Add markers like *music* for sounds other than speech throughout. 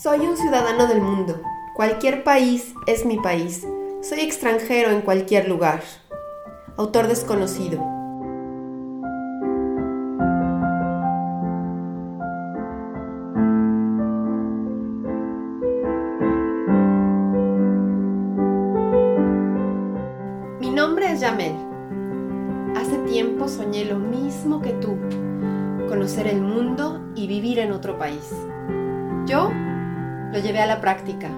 Soy un ciudadano del mundo. Cualquier país es mi país. Soy extranjero en cualquier lugar. Autor desconocido. Mi nombre es Yamel. Hace tiempo soñé lo mismo que tú, conocer el mundo y vivir en otro país. Yo lo llevé a la práctica.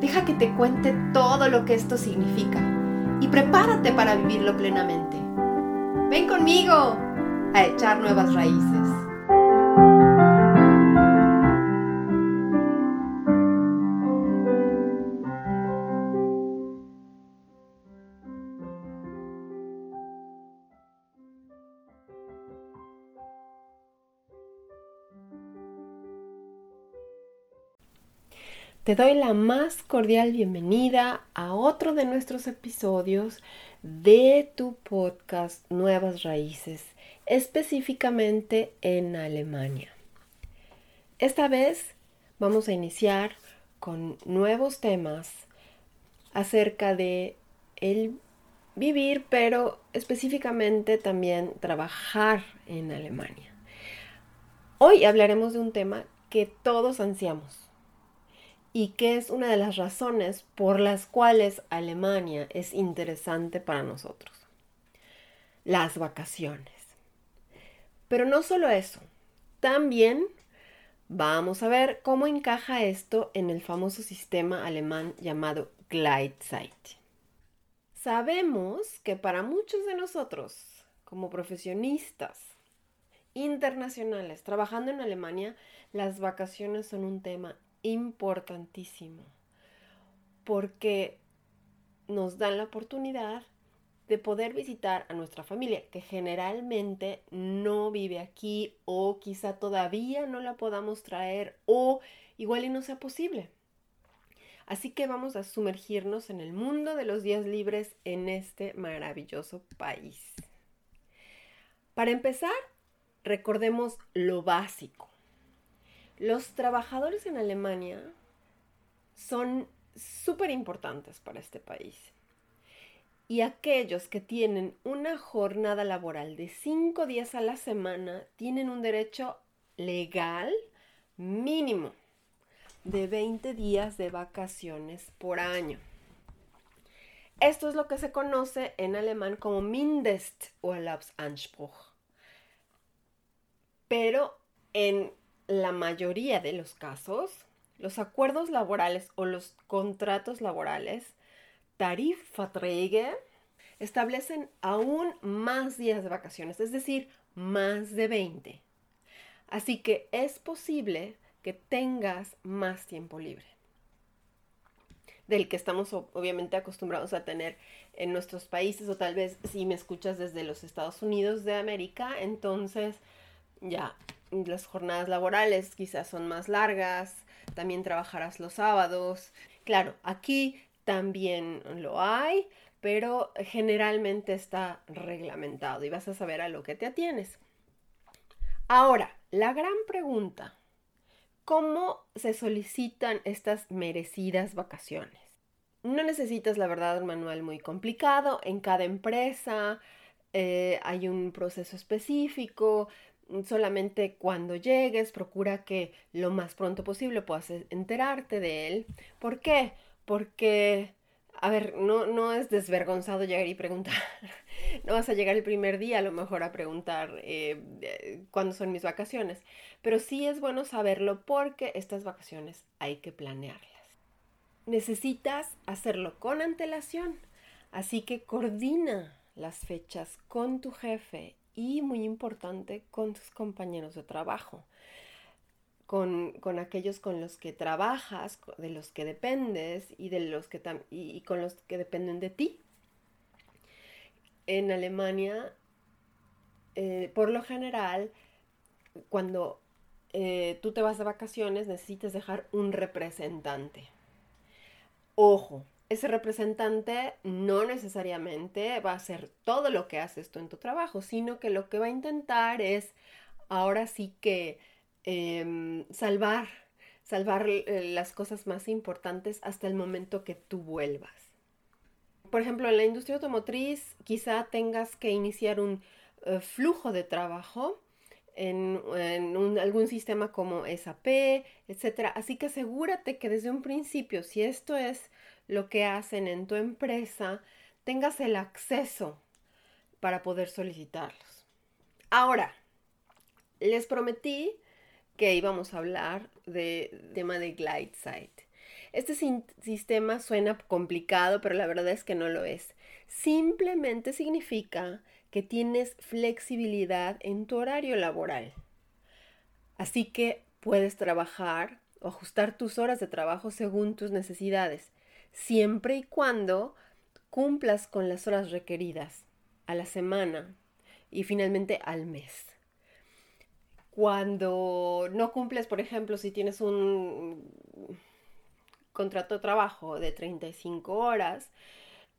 Deja que te cuente todo lo que esto significa y prepárate para vivirlo plenamente. Ven conmigo a echar nuevas raíces. Te doy la más cordial bienvenida a otro de nuestros episodios de tu podcast Nuevas Raíces, específicamente en Alemania. Esta vez vamos a iniciar con nuevos temas acerca de el vivir, pero específicamente también trabajar en Alemania. Hoy hablaremos de un tema que todos ansiamos y que es una de las razones por las cuales Alemania es interesante para nosotros. Las vacaciones. Pero no solo eso, también vamos a ver cómo encaja esto en el famoso sistema alemán llamado Gleitzeit. Sabemos que para muchos de nosotros, como profesionistas internacionales trabajando en Alemania, las vacaciones son un tema importantísimo porque nos dan la oportunidad de poder visitar a nuestra familia, que generalmente no vive aquí o quizá todavía no la podamos traer o igual y no sea posible. Así que vamos a sumergirnos en el mundo de los días libres en este maravilloso país. Para empezar, recordemos lo básico. Los trabajadores en Alemania son súper importantes para este país. Y aquellos que tienen una jornada laboral de cinco días a la semana tienen un derecho legal mínimo de 20 días de vacaciones por año. Esto es lo que se conoce en alemán como Mindesturlaubsanspruch. Pero en la mayoría de los casos, los acuerdos laborales o los contratos laborales, Tarifverträge, establecen aún más días de vacaciones, es decir, más de 20. Así que es posible que tengas más tiempo libre del que estamos obviamente acostumbrados a tener en nuestros países o tal vez si me escuchas desde los Estados Unidos de América, entonces ya las jornadas laborales quizás son más largas, también trabajarás los sábados. Claro, aquí también lo hay, pero generalmente está reglamentado y vas a saber a lo que te atienes. Ahora, la gran pregunta, ¿cómo se solicitan estas merecidas vacaciones? No necesitas, la verdad, un manual muy complicado. En cada empresa eh, hay un proceso específico, solamente cuando llegues, procura que lo más pronto posible puedas e-, enterarte de él. ¿Por qué? Porque, a ver, no, no es desvergonzado llegar y preguntar. *laughs* no vas a llegar el primer día a lo mejor a preguntar eh, cuándo son mis vacaciones. Pero sí es bueno saberlo porque estas vacaciones hay que planearlas. Necesitas hacerlo con antelación. Así que coordina las fechas con tu jefe y muy importante con tus compañeros de trabajo, con, aquellos con los que trabajas, de los que dependes y, de los que y, con los que dependen de ti. En Alemania, eh, por lo general, cuando eh, tú te vas de vacaciones necesitas dejar un representante. Ojo, ese representante no necesariamente va a hacer todo lo que haces tú en tu trabajo, sino que lo que va a intentar es ahora sí que em, salvar salvar eh, las cosas más importantes hasta el momento que tú vuelvas. Por ejemplo, en la industria automotriz quizá tengas que iniciar un eh, flujo de trabajo en, algún sistema como SAP, etc. Así que asegúrate que desde un principio, si esto es lo que hacen en tu empresa, tengas el acceso para poder solicitarlos. Ahora, les prometí que íbamos a hablar del tema de Glide Site. Este sistema suena complicado, pero la verdad es que no lo es. Simplemente significa que tienes flexibilidad en tu horario laboral. Así que puedes trabajar o ajustar tus horas de trabajo según tus necesidades, siempre y cuando cumplas con las horas requeridas a la semana y finalmente al mes. Cuando no cumples, por ejemplo, si tienes un contrato de trabajo de 35 horas,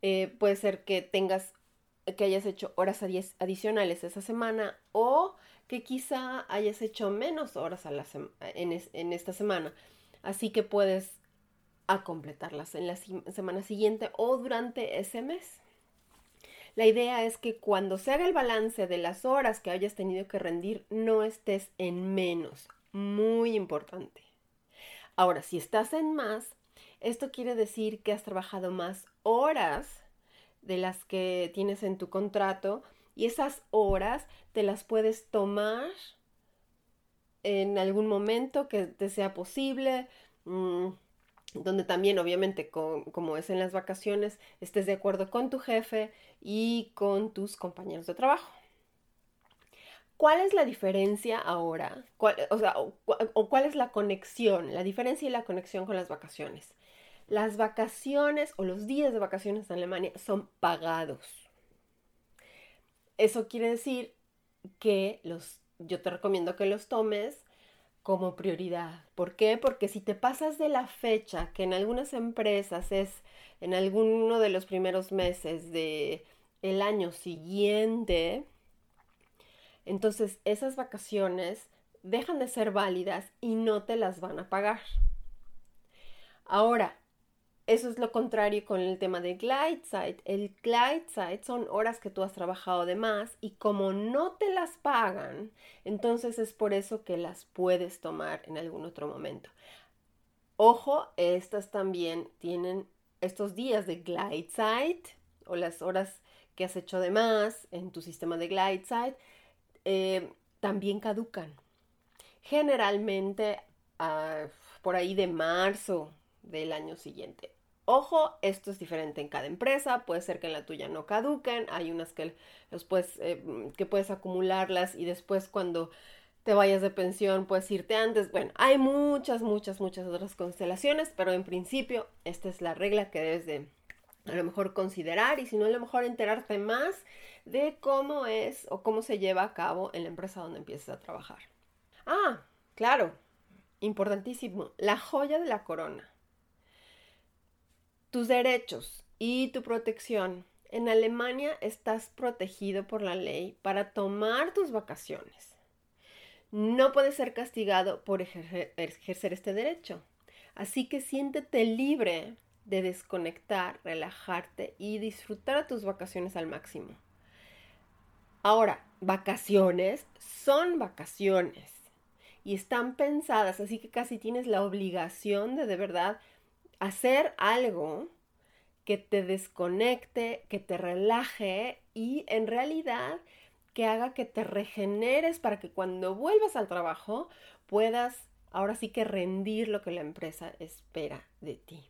eh, puede ser que tengas, que hayas hecho horas adicionales esa semana o que quizá hayas hecho menos horas en, esta semana. Así que puedes a completarlas en la semana siguiente o durante ese mes. La idea es que cuando se haga el balance de las horas que hayas tenido que rendir, no estés en menos. Muy importante. Ahora, si estás en más, esto quiere decir que has trabajado más horas de las que tienes en tu contrato y esas horas te las puedes tomar en algún momento que te sea posible. Mm, donde también obviamente como es en las vacaciones, estés de acuerdo con tu jefe y con tus compañeros de trabajo. ¿Cuál es la diferencia ahora? o sea, o cuál es la conexión, la diferencia y la conexión con las vacaciones? Las vacaciones o los días de vacaciones en Alemania son pagados. Eso quiere decir que los, yo te recomiendo que los tomes como prioridad. ¿Por qué? Porque si te pasas de la fecha, que en algunas empresas es en alguno de los primeros meses de año siguiente, entonces esas vacaciones dejan de ser válidas y no te las van a pagar. Ahora, eso es lo contrario con el tema de glide site. El glide site son horas que tú has trabajado de más y como no te las pagan, entonces es por eso que las puedes tomar en algún otro momento. Ojo, estas también tienen estos días de glide site o las horas que has hecho de más en tu sistema de glide site eh, también caducan. Generalmente ah, por ahí de marzo del año siguiente. Ojo, esto es diferente en cada empresa, puede ser que en la tuya no caduquen, hay unas que, los puedes, eh, que puedes acumularlas y después cuando te vayas de pensión puedes irte antes. Bueno, hay muchas, muchas, muchas otras constelaciones, pero en principio esta es la regla que debes de a lo mejor considerar y si no a lo mejor enterarte más de cómo es o cómo se lleva a cabo en la empresa donde empieces a trabajar. Ah, claro, importantísimo, la joya de la corona tus derechos y tu protección. En Alemania estás protegido por la ley para tomar tus vacaciones. No puedes ser castigado por ejercer, este derecho. Así que siéntete libre de desconectar, relajarte y disfrutar tus vacaciones al máximo. Ahora, vacaciones son vacaciones y están pensadas, así que casi tienes la obligación de de verdad hacer algo que te desconecte, que te relaje y en realidad que haga que te regeneres para que cuando vuelvas al trabajo puedas ahora sí que rendir lo que la empresa espera de ti.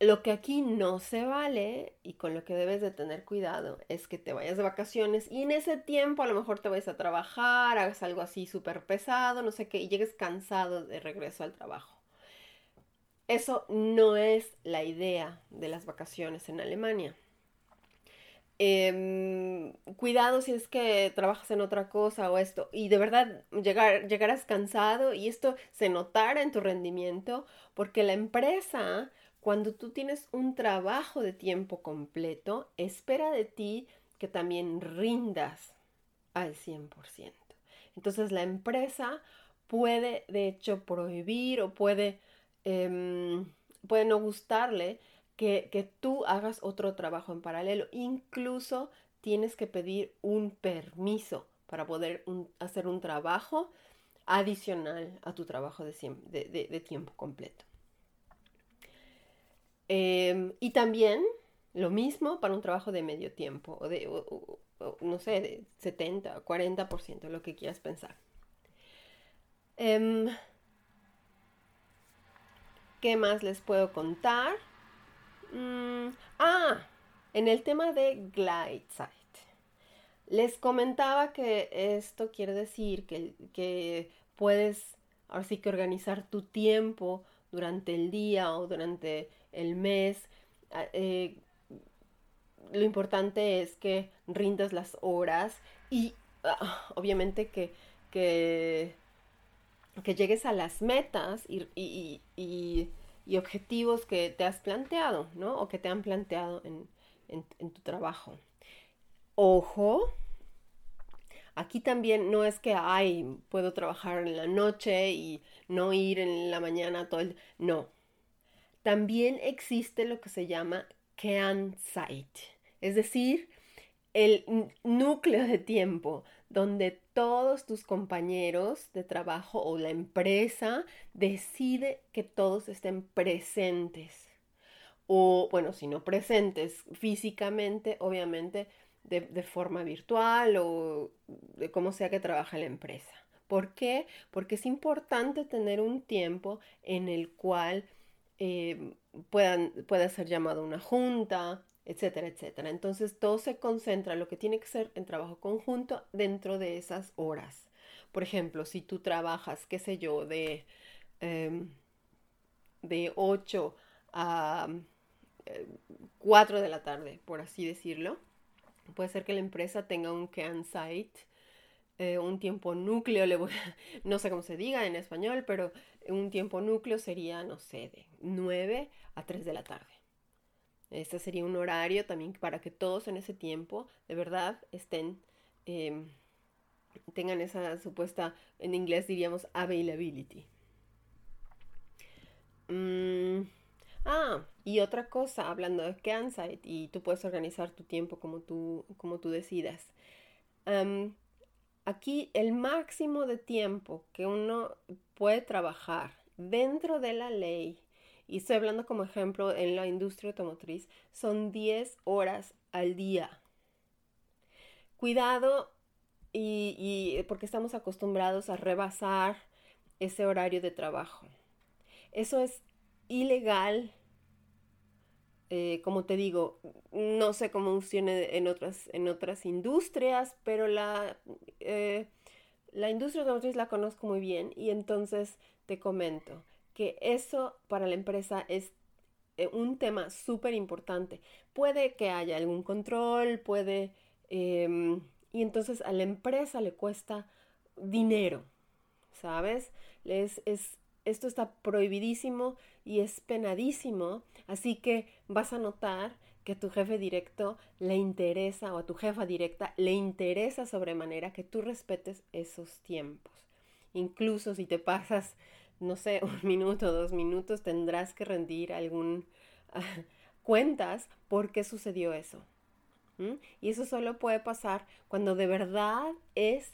Lo que aquí no se vale y con lo que debes de tener cuidado es que te vayas de vacaciones y en ese tiempo a lo mejor te vayas a trabajar, hagas algo así súper pesado, no sé qué, y llegues cansado de regreso al trabajo. Eso no es la idea de las vacaciones en Alemania. Em, cuidado si es que trabajas en otra cosa o esto y de verdad llegar, llegarás cansado y esto se notará en tu rendimiento porque la empresa cuando tú tienes un trabajo de tiempo completo espera de ti que también rindas al 100%. Entonces la empresa puede de hecho prohibir o puede, em, puede no gustarle que, que tú hagas otro trabajo en paralelo. Incluso tienes que pedir un permiso para poder hacer un trabajo adicional a tu trabajo de, tiempo completo. Em, y también lo mismo para un trabajo de medio tiempo o de, no sé, de 70, 40%, lo que quieras pensar. Em, ¿Qué más les puedo contar? Mm, ah, en el tema de Glide les comentaba que esto quiere decir que, que puedes ahora que organizar tu tiempo durante el día o durante el mes. Ah, eh, lo importante es que rindas las horas y ah, obviamente que, que, llegues a las metas y, objetivos que te has planteado, ¿no? O que te han planteado en tu trabajo. Ojo, aquí también no es que, ay, puedo trabajar en la noche y no ir en la mañana todo el... No. También existe lo que se llama site, es decir, el núcleo de tiempo donde todos tus compañeros de trabajo o la empresa decide que todos estén presentes. O, bueno, si no presentes físicamente, obviamente de, forma virtual o de cómo sea que trabaja la empresa. ¿Por qué? Porque es importante tener un tiempo en el cual eh, puedan, pueda ser llamado una junta, etcétera, etcétera. Entonces todo se concentra, lo que tiene que ser en trabajo conjunto dentro de esas horas. Por ejemplo, si tú trabajas, qué sé yo, de, em, de 8 a 4 eh, de la tarde, por así decirlo, Puede ser que la empresa tenga un can site, eh, un tiempo núcleo, le *laughs* no sé cómo se diga en español, pero un tiempo núcleo sería, no sé, de 9 a 3 de la tarde. Este sería un horario también para que todos en ese tiempo de verdad estén, em, tengan esa supuesta, en inglés diríamos availability. Mm, Ah, y otra cosa, hablando de Kansite, y tú puedes organizar tu tiempo como tú, como tú decidas. aquí el máximo de tiempo que uno puede trabajar dentro de la ley, y estoy hablando como ejemplo en la industria automotriz, son 10 horas al día. Cuidado y porque estamos acostumbrados a rebasar ese horario de trabajo. Eso es ilegal. Eh, como te digo, no sé cómo funciona en otras, en otras industrias, pero la, eh, la industria automotriz la conozco muy bien y entonces te comento que eso para la empresa es eh, un tema súper importante. Puede que haya algún control, puede... Em, y entonces a la empresa le cuesta dinero, ¿sabes? es, esto está prohibidísimo y es penadísimo, así que vas a notar que a tu jefe directo le interesa o a tu jefa directa le interesa sobremanera que tú respetes esos tiempos. Incluso si te pasas, no sé, *laughs* un minuto, dos minutos, tendrás que rendir algún cuentas por qué sucedió eso. Y eso solo puede pasar cuando de verdad es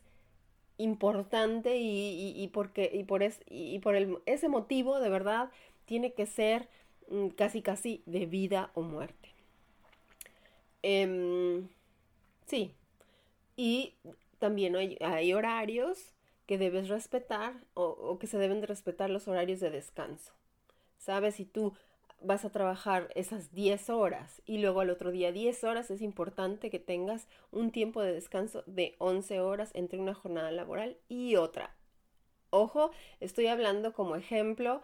importante y, porque, y por, y por ese motivo de verdad tiene que ser mm, casi casi de vida o muerte. Em, sí, y también hay, horarios que debes respetar o, que se deben de respetar los horarios de descanso. ¿Sabes? Si tú vas a trabajar esas 10 horas y luego al otro día 10 horas, es importante que tengas un tiempo de descanso de 11 horas entre una jornada laboral y otra. Ojo, estoy hablando como ejemplo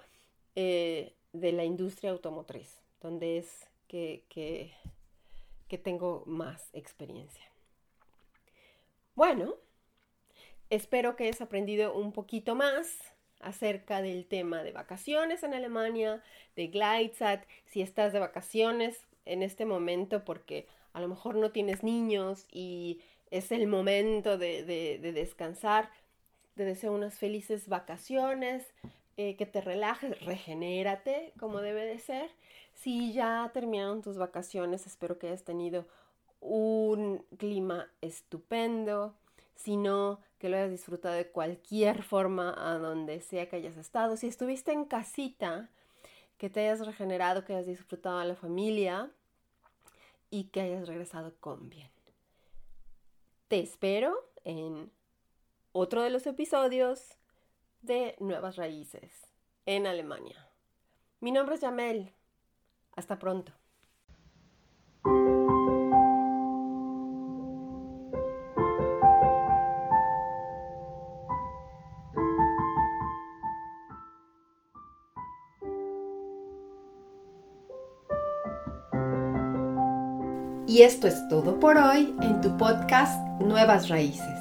eh, de la industria automotriz, donde es que, que, que tengo más experiencia. Bueno, espero que hayas aprendido un poquito más acerca del tema de vacaciones en Alemania, de GlideSat, si estás de vacaciones en este momento porque a lo mejor no tienes niños y es el momento de, descansar. te deseo unas felices vacaciones, eh, que te relajes, regenérate como debe de ser. Si ya terminaron tus vacaciones, espero que hayas tenido un clima estupendo. Si no, que lo hayas disfrutado de cualquier forma a donde sea que hayas estado. Si estuviste en casita, que te hayas regenerado, que hayas disfrutado a la familia y que hayas regresado con bien. Te espero en otro de los episodios de Nuevas Raíces en Alemania. Mi nombre es Yamel. Hasta pronto. Y esto es todo por hoy en tu podcast Nuevas Raíces.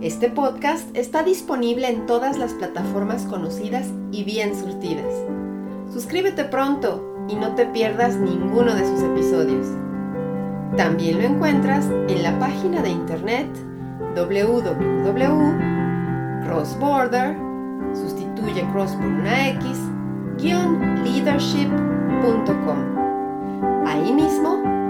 Este podcast está disponible en todas las plataformas conocidas y bien surtidas. Suscríbete pronto y no te pierdas ninguno de sus episodios. También lo encuentras en la página de internet www.crossborder, sustituye cross por una X, leadership.com. Ahí mismo